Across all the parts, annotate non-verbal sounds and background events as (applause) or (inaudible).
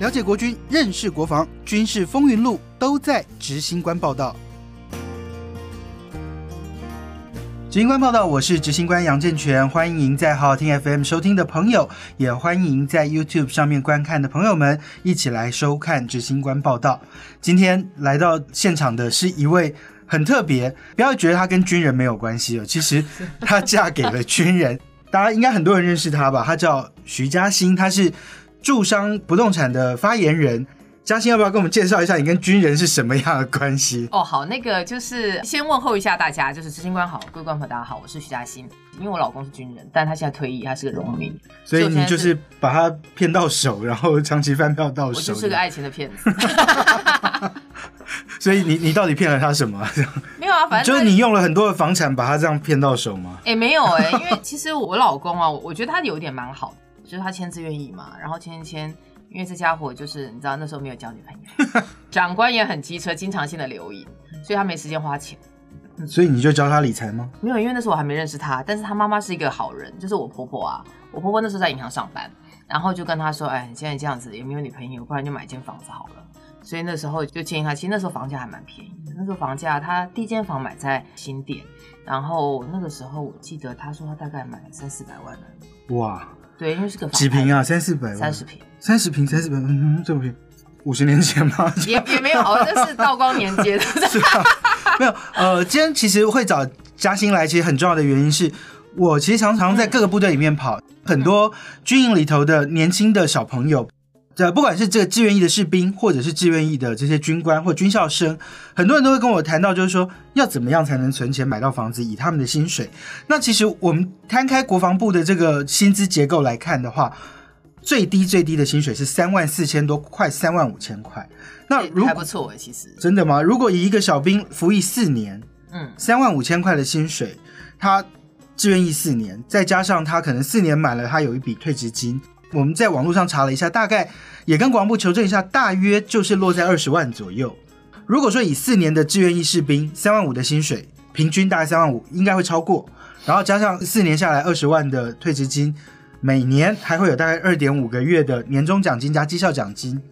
了解国军，认识国防，军事风云录都在执行官报道。执行官报道，我是执行官杨正全，欢迎在好好听 FM 收听的朋友，也欢迎在 YouTube 上面观看的朋友们一起来收看执行官报道。今天来到现场的是一位很特别，不要觉得他跟军人没有关系哦，其实她嫁给了军人，大家应该很多人认识她吧？她叫徐嘉欣，她是住商不动产的发言人。嘉欣要不要跟我们介绍一下你跟军人是什么样的关系？哦，好，那个就是先问候一下大家，就是执行官好，各位观众大家好，我是徐嘉欣。因为我老公是军人，但他现在退役，他是个农民，所以你就是把他骗到手，然后长期饭票到手。我就是个爱情的骗子。(laughs) 所以你你到底骗了他什么？(laughs) 没有啊，反正就是你用了很多的房产把他这样骗到手吗？哎，没有哎，因为其实我老公啊，我觉得他有点蛮好的，就是他签字愿意嘛，然后签一签。因为这家伙就是你知道那时候没有交女朋友，(laughs) 长官也很机车，经常性的留影，所以他没时间花钱。所以你就教他理财吗？没有，因为那时候我还没认识他，但是他妈妈是一个好人，就是我婆婆啊。我婆婆那时候在银行上班，然后就跟他说：“哎，你现在这样子也没有女朋友，不然就买一间房子好了。”所以那时候就建议他，其实那时候房价还蛮便宜的。那时候房价他第一间房买在新店，然后那个时候我记得他说他大概买三四百万的。哇！对，因为是个几平啊，三四百，三十平，三十平，三十平，嗯，这不平，五十年前吗？(laughs) 也也没有，这是道光年间 (laughs) 的？没有，呃，今天其实会找嘉兴来，其实很重要的原因是我其实常常在各个部队里面跑，很多军营里头的年轻的小朋友。这不管是这个志愿役的士兵，或者是志愿役的这些军官或军校生，很多人都会跟我谈到，就是说要怎么样才能存钱买到房子，以他们的薪水。那其实我们摊开国防部的这个薪资结构来看的话，最低最低的薪水是三万四千多，快三万五千块。那如还不错哎，其实真的吗？如果以一个小兵服役四年，嗯，三万五千块的薪水，他志愿役四年，再加上他可能四年满了，他有一笔退职金。我们在网络上查了一下，大概也跟国防部求证一下，大约就是落在二十万左右。如果说以四年的志愿役士兵三万五的薪水，平均大概三万五，应该会超过。然后加上四年下来二十万的退职金，每年还会有大概二点五个月的年终奖金加绩效奖金，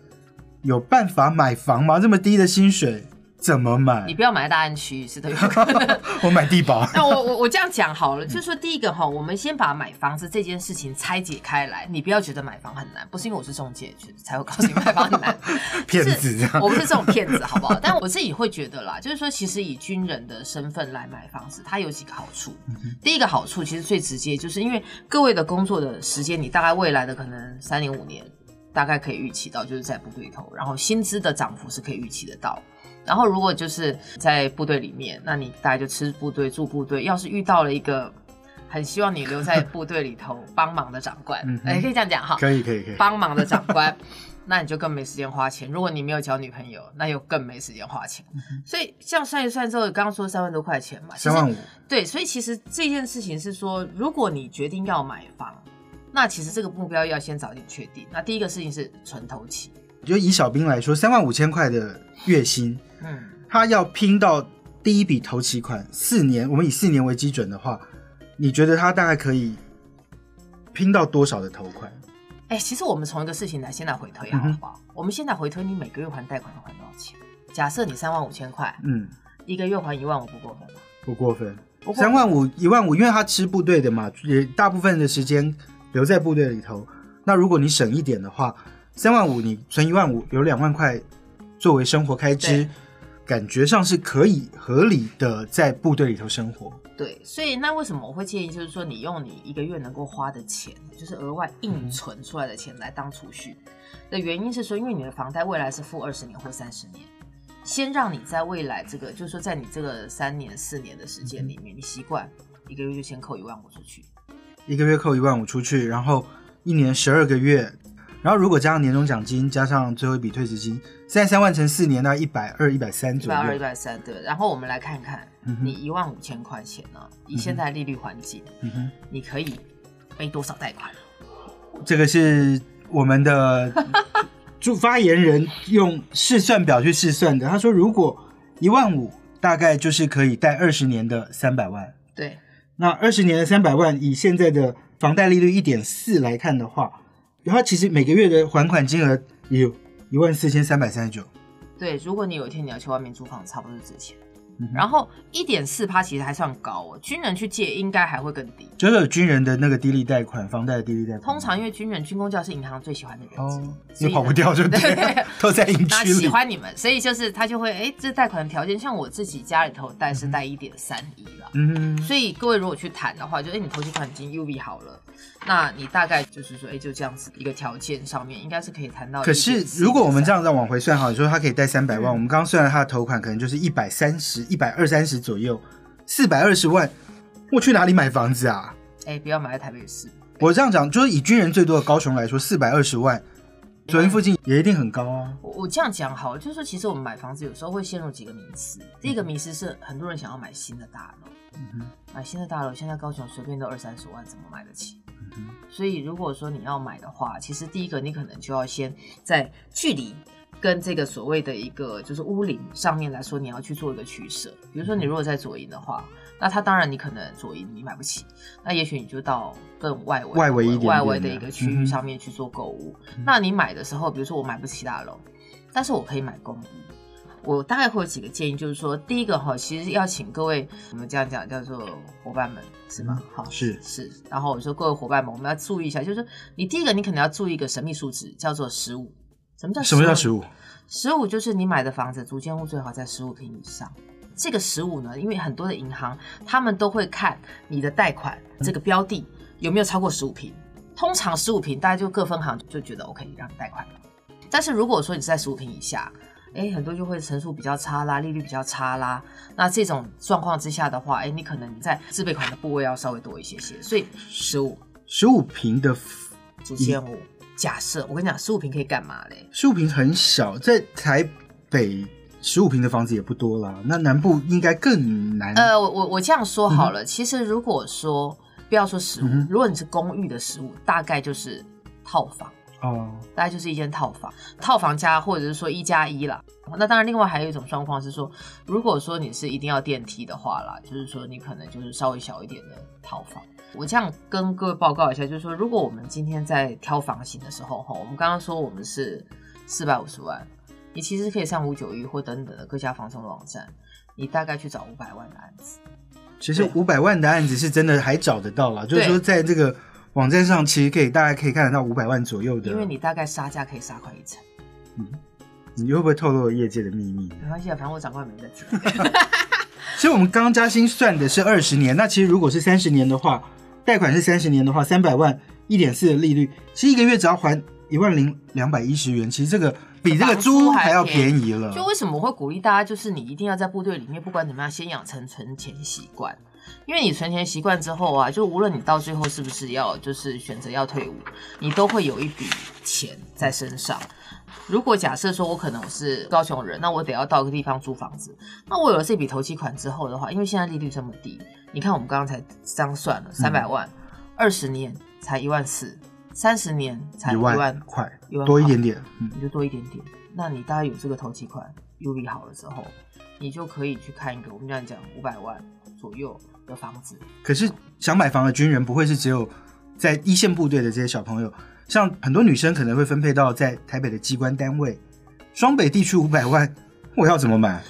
有办法买房吗？这么低的薪水？怎么买？你不要买在大安区，是的。(laughs) 我买地保。(laughs) 那我我我这样讲好了，就是说第一个哈，我们先把买房子这件事情拆解开来。你不要觉得买房很难，不是因为我是中介才会告诉你买房很难。(laughs) 骗子，我不是这种骗子，好不好？但我自己会觉得啦，就是说，其实以军人的身份来买房子，它有几个好处。第一个好处其实最直接，就是因为各位的工作的时间，你大概未来的可能三年五年，大概可以预期到，就是在部队头，然后薪资的涨幅是可以预期得到。然后，如果就是在部队里面，那你大概就吃部队住部队。要是遇到了一个很希望你留在部队里头帮忙的长官，哎，可以这样讲哈，可以可以可以，帮忙的长官，那你就更没时间花钱。如果你没有交女朋友，那又更没时间花钱。所以这样算一算之后，刚刚说三万多块钱嘛，三万五，对。所以其实这件事情是说，如果你决定要买房，那其实这个目标要先早点确定。那第一个事情是存头期。就以小兵来说，三万五千块的月薪。嗯，他要拼到第一笔投期款四年，我们以四年为基准的话，你觉得他大概可以拼到多少的头款？哎，其实我们从一个事情来先来回推，好不好？我们先来回推，你每个月还贷款要还多少钱？假设你三万五千块，嗯，一个月还一万五，不过分吧？不过分，三万五一万五，因为他吃部队的嘛，也大部分的时间留在部队里头。那如果你省一点的话，三万五你存一万五，有两万块作为生活开支。感觉上是可以合理的在部队里头生活。对，所以那为什么我会建议，就是说你用你一个月能够花的钱，就是额外硬存出来的钱来当储蓄的原因是说，因为你的房贷未来是付二十年或三十年，先让你在未来这个，就是说在你这个三年四年的时间里面，你习惯一个月就先扣一万五出去，一个月扣一万五出去，然后一年十二个月。然后如果加上年终奖金，加上最后一笔退职金，现在三万乘四年，那一百二、一百三左右。一百二、一百三，对。然后我们来看看，你一万五千块钱呢，以现在利率环境，你可以背多少贷款？这个是我们的驻发言人用试算表去试算的。他说，如果一万五，大概就是可以贷二十年的三百万。对。那二十年的三百万，以现在的房贷利率一点四来看的话。然后其实每个月的还款金额有一万四千三百三十九。对，如果你有一天你要去外面租房，差不多是这钱。然后一点四趴其实还算高哦，军人去借应该还会更低。就是军人的那个低利贷款，房贷的低利贷款。通常因为军人军工教是银行最喜欢的人哦，你跑不掉就对，都在营区里。喜欢你们，所以就是他就会哎，这贷款的条件像我自己家里头贷是贷一点三一了，嗯，所以各位如果去谈的话，就哎你投期款已经 U V 好了。那你大概就是说，哎，就这样子一个条件上面，应该是可以谈到。可是如果我们这样再往回算，哈，你说他可以贷三百万，我们刚刚算了他的头款，可能就是一百三十一百二三十左右，四百二十万，我去哪里买房子啊？哎，不要买在台北市。我这样讲，就是以军人最多的高雄来说，四百二十万，左营附近也一定很高啊。我我这样讲好，就是说，其实我们买房子有时候会陷入几个迷思。第一个迷思是，很多人想要买新的大楼，买新的大楼，现在高雄随便都二三十万，怎么买得起？所以，如果说你要买的话，其实第一个你可能就要先在距离跟这个所谓的一个就是屋龄上面来说，你要去做一个取舍。比如说，你如果在左营的话，那它当然你可能左营你买不起，那也许你就到更外围、外围一点、外围的一个区域上面去做购物。那你买的时候，比如说我买不起大楼，但是我可以买公寓。我大概会有几个建议，就是说，第一个哈，其实要请各位，我们这样讲叫做伙伴们，是吗？好，是是。然后我说各位伙伴们，我们要注意一下，就是你第一个，你可能要注意一个神秘数字，叫做十五。什么叫什么叫十五？十五就是你买的房子，主间屋最好在十五平以上。这个十五呢，因为很多的银行他们都会看你的贷款这个标的有没有超过十五平，通常十五平大家就各分行就觉得 OK 让你贷款了。但是如果说你是在十五平以下，哎，很多就会成数比较差啦，利率比较差啦。那这种状况之下的话，哎，你可能你在自备款的部位要稍微多一些些。所以十五十五平的主间屋，假设我跟你讲，十五平可以干嘛嘞？十五平很小，在台北十五平的房子也不多啦。那南部应该更难。呃，我我我这样说好了，其实如果说不要说十五，如果你是公寓的十五，大概就是套房。哦，大概就是一间套房，套房加或者是说一加一啦。那当然，另外还有一种状况是说，如果说你是一定要电梯的话啦，就是说你可能就是稍微小一点的套房。我这样跟各位报告一下，就是说，如果我们今天在挑房型的时候，哈，我们刚刚说我们是四百五十万，你其实可以上五九一或等等的各家房仲网站，你大概去找五百万的案子。其实五百万的案子是真的还找得到了，就是说在这个。网站上其实可以大概可以看得到五百万左右的，因为你大概杀价可以杀快一成。嗯，你会不会透露业界的秘密？没关系啊，反正我长官没在听。(laughs) (laughs) 其实我们刚刚加薪算的是二十年，那其实如果是三十年的话，贷款是三十年的话，三百万一点四的利率，其实一个月只要还一万零两百一十元，其实这个比这个租还要便宜了。就为什么我会鼓励大家，就是你一定要在部队里面，不管怎么样，先养成存钱习惯。因为你存钱习惯之后啊，就无论你到最后是不是要就是选择要退伍，你都会有一笔钱在身上。如果假设说我可能我是高雄人，那我得要到一个地方租房子，那我有了这笔投期款之后的话，因为现在利率这么低，你看我们刚刚才这样算了三百万，二十年才一万四，三十年才一万块，多一点点，你就多一点点。那你大概有这个投期款优利好了之后，你就可以去看一个我们这样讲五百万左右。的房子，可是想买房的军人不会是只有在一线部队的这些小朋友，像很多女生可能会分配到在台北的机关单位。双北地区五百万，我要怎么买？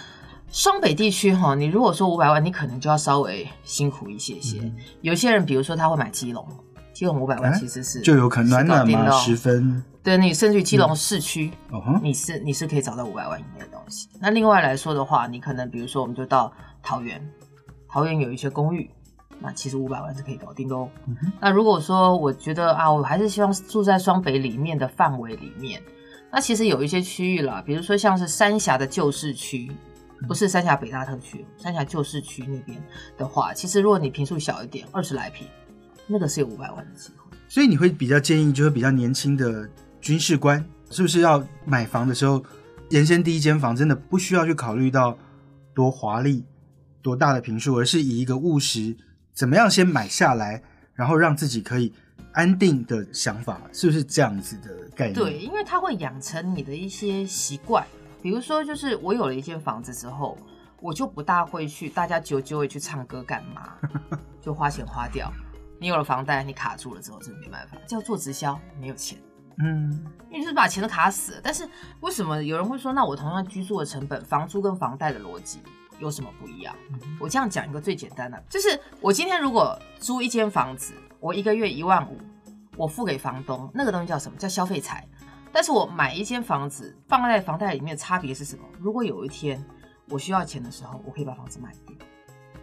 双北地区哈，你如果说五百万，你可能就要稍微辛苦一些些。有些人，比如说他会买基隆，基隆五百万其实是就有可能暖暖嘛，十分。对你甚至基隆市区，你是你是可以找到五百万以内的东西。那另外来说的话，你可能比如说我们就到桃园。桃园有一些公寓，那其实五百万是可以搞定的哦。那如果说我觉得啊，我还是希望住在双北里面的范围里面，那其实有一些区域啦，比如说像是三峡的旧市区，不是三峡北大特区，三峡旧市区那边的话，其实如果你平数小一点，二十来平，那个是有五百万的机会。所以你会比较建议，就是比较年轻的军事官，是不是要买房的时候，人生第一间房真的不需要去考虑到多华丽？多大的平数，而是以一个务实，怎么样先买下来，然后让自己可以安定的想法，是不是这样子的概念？对，因为它会养成你的一些习惯，比如说，就是我有了一间房子之后，我就不大会去大家久久会去唱歌干嘛，(laughs) 就花钱花掉。你有了房贷，你卡住了之后，真的没办法，叫做直销，没有钱。嗯，因为是把钱都卡死了。但是为什么有人会说，那我同样居住的成本，房租跟房贷的逻辑有什么不一样？我这样讲一个最简单的，就是我今天如果租一间房子，我一个月一万五，我付给房东，那个东西叫什么？叫消费财。但是我买一间房子放在房贷里面，差别是什么？如果有一天我需要钱的时候，我可以把房子卖掉。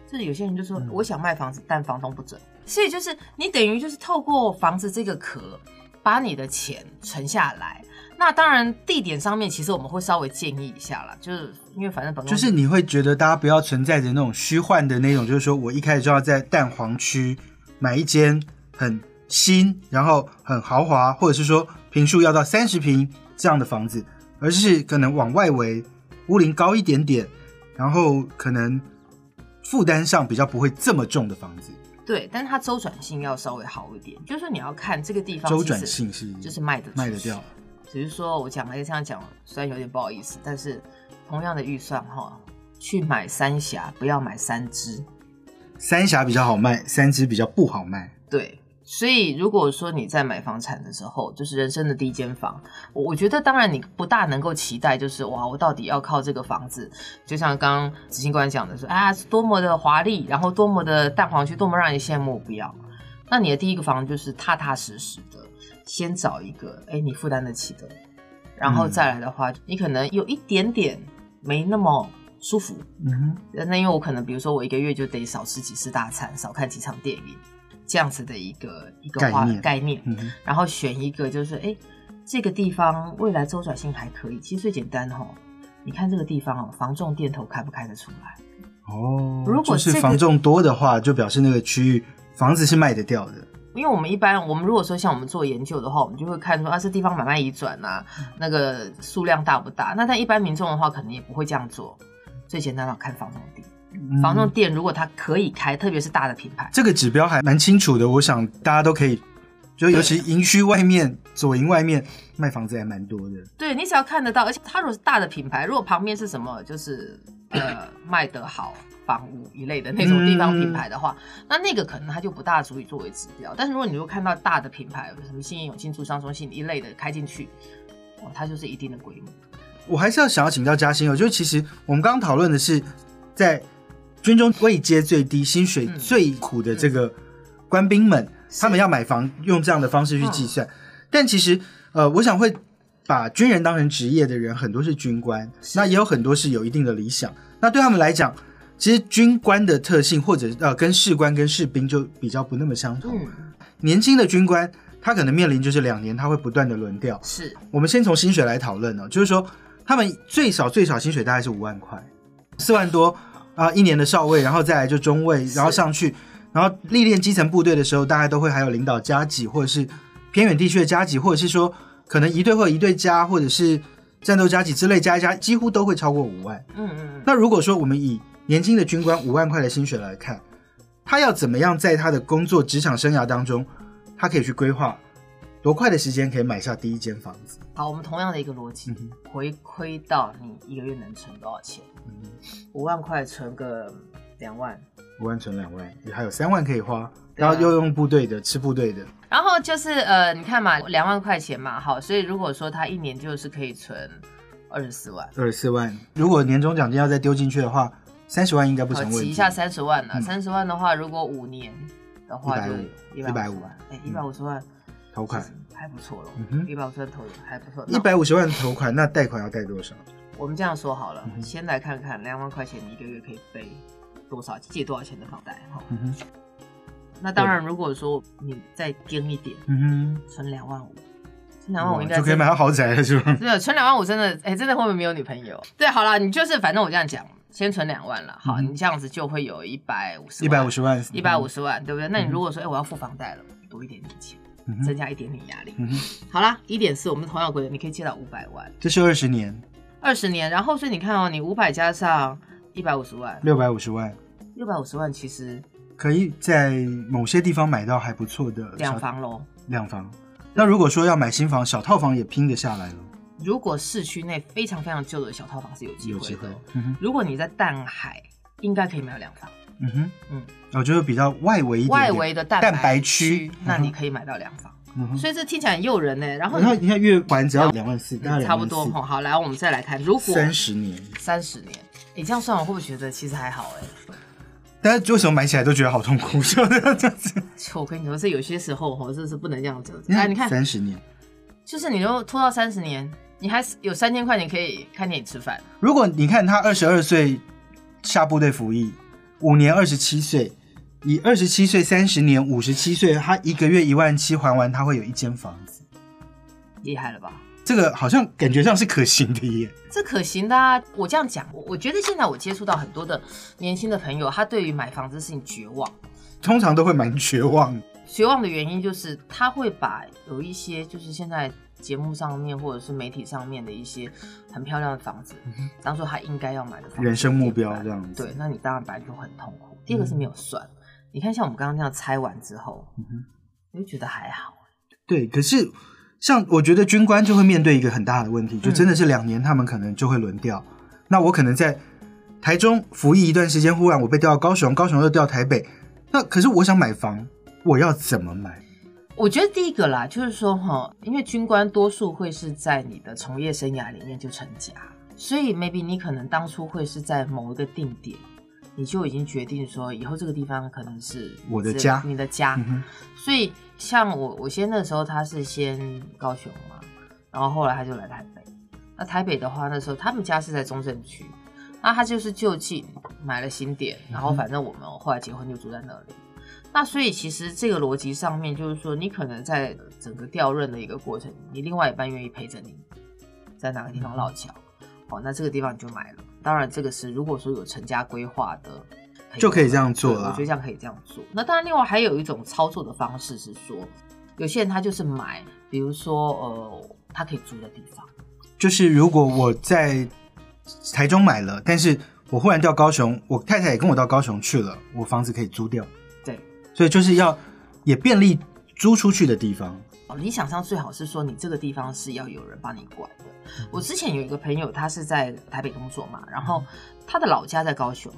就是有些人就说我想卖房子，但房东不准。所以就是你等于就是透过房子这个壳，把你的钱存下来。那当然地点上面其实我们会稍微建议一下啦，就是因为反正本就是你会觉得大家不要存在着那种虚幻的那种，就是说我一开始就要在蛋黄区买一间很新，然后很豪华，或者是说。平数要到三十平这样的房子，而是可能往外围屋龄高一点点，然后可能负担上比较不会这么重的房子。对，但是它周转性要稍微好一点，就是说你要看这个地方周转性是就是卖的卖得掉。只是说我讲了这样讲，虽然有点不好意思，但是同样的预算哈，去买三峡不要买三只，三峡比较好卖，三只比较不好卖。对。所以，如果说你在买房产的时候，就是人生的第一间房，我我觉得当然你不大能够期待，就是哇，我到底要靠这个房子，就像刚刚执行官讲的说啊，多么的华丽，然后多么的蛋黄区，多么让人羡慕，不要。那你的第一个房就是踏踏实实的，先找一个哎你负担得起的，然后再来的话，你可能有一点点没那么舒服，嗯哼，那因为我可能比如说我一个月就得少吃几次大餐，少看几场电影。这样子的一个一个概念，概念，然后选一个就是哎，这个地方未来周转性还可以。其实最简单哦，你看这个地方哦，房仲店头开不开得出来？哦，如果是房仲多的话，就表示那个区域房子是卖得掉的。因为我们一般，我们如果说像我们做研究的话，我们就会看说啊，这地方买卖移转啊，那个数量大不大？那但一般民众的话，可能也不会这样做。最简单的看房仲店。房仲店如果它可以开，特别是大的品牌，这个指标还蛮清楚的。我想大家都可以，就尤其营区外面、左营外面卖房子还蛮多的。对你只要看得到，而且它如果是大的品牌，如果旁边是什么，就是呃卖得好房屋一类的那种地方品牌的话，那那个可能它就不大足以作为指标。但是如果你如果看到大的品牌，什么新业永庆、住商中心一类的开进去，哦，它就是一定的规模。我还是要想要请教嘉欣哦，就是其实我们刚刚讨论的是在。军中位阶最低、薪水最苦的这个官兵们，他们要买房用这样的方式去计算。但其实，呃，我想会把军人当成职业的人，很多是军官，那也有很多是有一定的理想。那对他们来讲，其实军官的特性或者呃，跟士官跟士兵就比较不那么相同。年轻的军官，他可能面临就是两年，他会不断的轮调。是我们先从薪水来讨论呢，就是说他们最少最少薪水大概是五万块，四万多。啊，一年的少尉，然后再来就中尉，然后上去，然后历练基层部队的时候，大概都会还有领导加级，或者是偏远地区的加级，或者是说可能一队或一队加，或者是战斗加级之类加一加，几乎都会超过五万。嗯嗯。那如果说我们以年轻的军官五万块的薪水来看，他要怎么样在他的工作职场生涯当中，他可以去规划多快的时间可以买下第一间房子？好，我们同样的一个逻辑，回馈到你一个月能存多少钱？五万块存个两万，五万存两万，也还有三万可以花，然后又用部队的吃部队的，然后就是呃，你看嘛，两万块钱嘛，好，所以如果说他一年就是可以存二十四万，二十四万，如果年终奖金要再丢进去的话，三十万应该不成问题。挤一下三十万了，三十万的话，如果五年的话就一百五万，哎，一百五十万投款。还不错了，一百五十万投还不错，一百五十万投款，那贷款要贷多少？我们这样说好了，先来看看两万块钱你一个月可以背多少，借多少钱的房贷哈。那当然，如果说你再盯一点，嗯哼，存两万五，存两万五应该就可以买到豪宅了，是吧？(laughs) 对，存两万五真的，哎，真的会不会没有女朋友？对，好了，你就是反正我这样讲，先存两万了，好，你这样子就会有一百五十，一百五十万，一百五十万，对不对？那你如果说，哎，我要付房贷了，多一点点钱，增加一点点压力。好啦，一点四，我们同样规则，你可以借到五百万，这是二十年。二十年，然后所以你看哦，你五百加上一百五十万，六百五十万，六百五十万其实可以在某些地方买到还不错的两房喽。两房，那如果说要买新房，小套房也拼得下来了。如果市区内非常非常旧的小套房是有机会的，如果你在淡海，应该可以买到两房。嗯哼，嗯，我觉得比较外围一点，外围的蛋白区，那你可以买到两房。所以这听起来很诱人呢。然后你看，你看月还只要两万四，大概差不多哈。好，来我们再来看，如果三十年，三十年，你这样算，我会不会觉得其实还好哎？但是为什么买起来都觉得好痛苦？就这样子。就我跟你说，这有些时候哈，这是不能这样子。来，你看三十年，就是你如果拖到三十年，你还是有三千块钱可以看电影吃饭。如果你看他二十二岁下部队服役，五年二十七岁，以二十七岁三十年五十七岁，他一个月一万七还完，他会有一间房子，厉害了吧？这个好像感觉上是可行的耶，这可行的啊！我这样讲，我我觉得现在我接触到很多的年轻的朋友，他对于买房子事情绝望，通常都会蛮绝望。绝望的原因就是他会把有一些就是现在节目上面或者是媒体上面的一些很漂亮的房子，当做他应该要买的房子人生目标这样子。对，那你当然本来就很痛苦。第二个是没有算，你看像我们刚刚那样拆完之后，我就觉得还好。对，可是。像我觉得军官就会面对一个很大的问题，就真的是两年他们可能就会轮调。那我可能在台中服役一段时间，忽然我被调到高雄，高雄又调台北。那可是我想买房，我要怎么买？我觉得第一个啦，就是说哈，因为军官多数会是在你的从业生涯里面就成家，所以 maybe 你可能当初会是在某一个定点。你就已经决定说，以后这个地方可能是我的家，你的家。所以像我，我先那时候他是先高雄嘛，然后后来他就来台北。那台北的话，那时候他们家是在中正区，那他就是就近买了新店，然后反正我们后来结婚就住在那里。那所以其实这个逻辑上面就是说，你可能在整个调任的一个过程，你另外一半愿意陪着你，在哪个地方落脚，哦，那这个地方你就买了。当然，这个是如果说有成家规划的，就可以这样做了。我觉得这样可以这样做。那当然，另外还有一种操作的方式是说，有些人他就是买，比如说呃，他可以租的地方。就是如果我在台中买了，但是我忽然调高雄，我太太也跟我到高雄去了，我房子可以租掉。对，所以就是要也便利租出去的地方。哦，你想象最好是说，你这个地方是要有人帮你管的。我之前有一个朋友，他是在台北工作嘛，然后他的老家在高雄，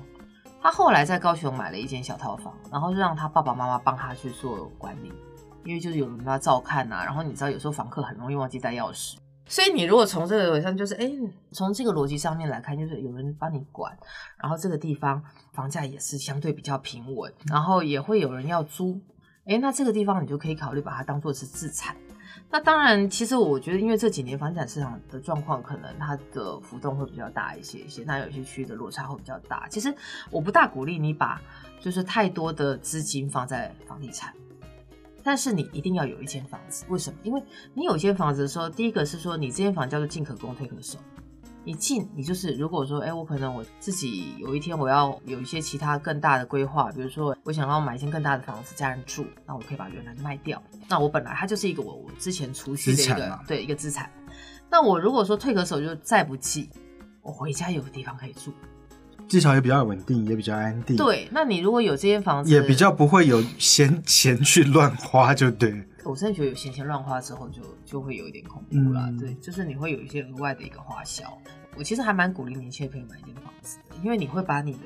他后来在高雄买了一间小套房，然后就让他爸爸妈妈帮他去做管理，因为就是有人要照看呐。然后你知道，有时候房客很容易忘记带钥匙，所以你如果从这个上就是，哎，从这个逻辑上面来看，就是有人帮你管，然后这个地方房价也是相对比较平稳，然后也会有人要租。哎，那这个地方你就可以考虑把它当做是自产。那当然，其实我觉得，因为这几年房产市场的状况，可能它的浮动会比较大一些一些，那有些区域的落差会比较大。其实我不大鼓励你把就是太多的资金放在房地产，但是你一定要有一间房子。为什么？因为你有一间房子的时候，第一个是说你这间房叫做进可攻退可守。你进，你就是如果说，哎，我可能我自己有一天我要有一些其他更大的规划，比如说我想要买一间更大的房子，家人住，那我可以把原来的卖掉。那我本来它就是一个我我之前储蓄的一个对一个资产。那我如果说退可守就再不济，我回家有个地方可以住，至少也比较稳定，也比较安定。对，那你如果有这间房子，也比较不会有闲钱去乱花，就对。我真的觉得有闲钱乱花之后，就就会有一点恐怖了。对，就是你会有一些额外的一个花销。我其实还蛮鼓励年轻的朋友买一间房子的，因为你会把你的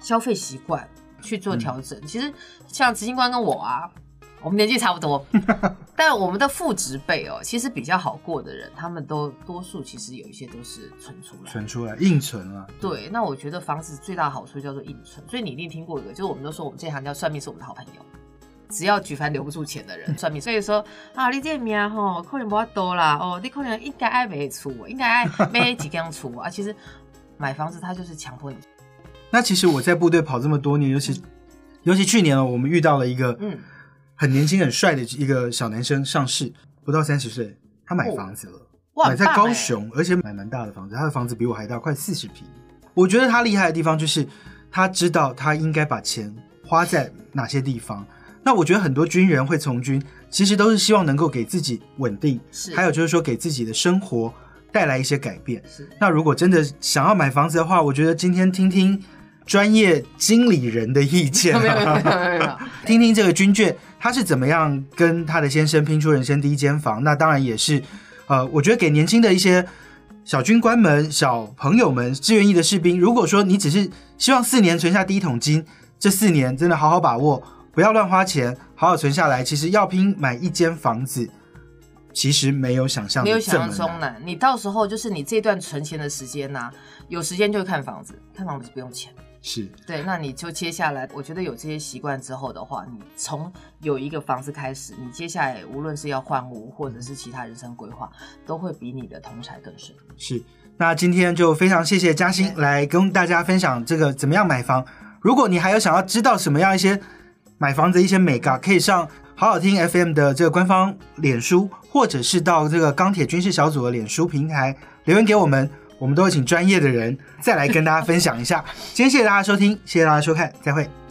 消费习惯去做调整。其实像执行官跟我啊，我们年纪差不多，但我们的父职辈哦，其实比较好过的人，他们都多数其实有一些都是存出来，存出来硬存啊。对，那我觉得房子最大的好处叫做硬存，所以你一定听过一个，就是我们都说我们这行叫算命是我们的好朋友。只要举凡留不住钱的人 (laughs) 算命，所以说啊，你这命吼可能不多啦哦，你可能应该爱没出，应该爱没几间出啊。其实买房子它就是强迫你。(laughs) 那其实我在部队跑这么多年，尤其尤其去年哦，我们遇到了一个嗯很年轻很帅的一个小男生上市，不到三十岁，他买房子了，买在高雄，而且买蛮大的房子，他的房子比我还大，快四十平。我觉得他厉害的地方就是他知道他应该把钱花在哪些地方。那我觉得很多军人会从军，其实都是希望能够给自己稳定，是，还有就是说给自己的生活带来一些改变。是。那如果真的想要买房子的话，我觉得今天听听专业经理人的意见，(laughs) (laughs) 听听这个军眷他是怎么样跟他的先生拼出人生第一间房。那当然也是，呃，我觉得给年轻的一些小军官们、小朋友们、志愿役的士兵，如果说你只是希望四年存下第一桶金，这四年真的好好把握。不要乱花钱，好好存下来。其实要拼买一间房子，其实没有想象没有想象中难。你到时候就是你这段存钱的时间呐，有时间就看房子，看房子不用钱。是对，那你就接下来，我觉得有这些习惯之后的话，你从有一个房子开始，你接下来无论是要换屋或者是其他人生规划，都会比你的同财更顺。是，那今天就非常谢谢嘉欣来跟大家分享这个怎么样买房。如果你还有想要知道什么样一些买房子一些美嘎，可以上好好听 FM 的这个官方脸书，或者是到这个钢铁军事小组的脸书平台留言给我们。我们都会请专业的人再来跟大家分享一下。今天谢谢大家收听，谢谢大家收看，再会。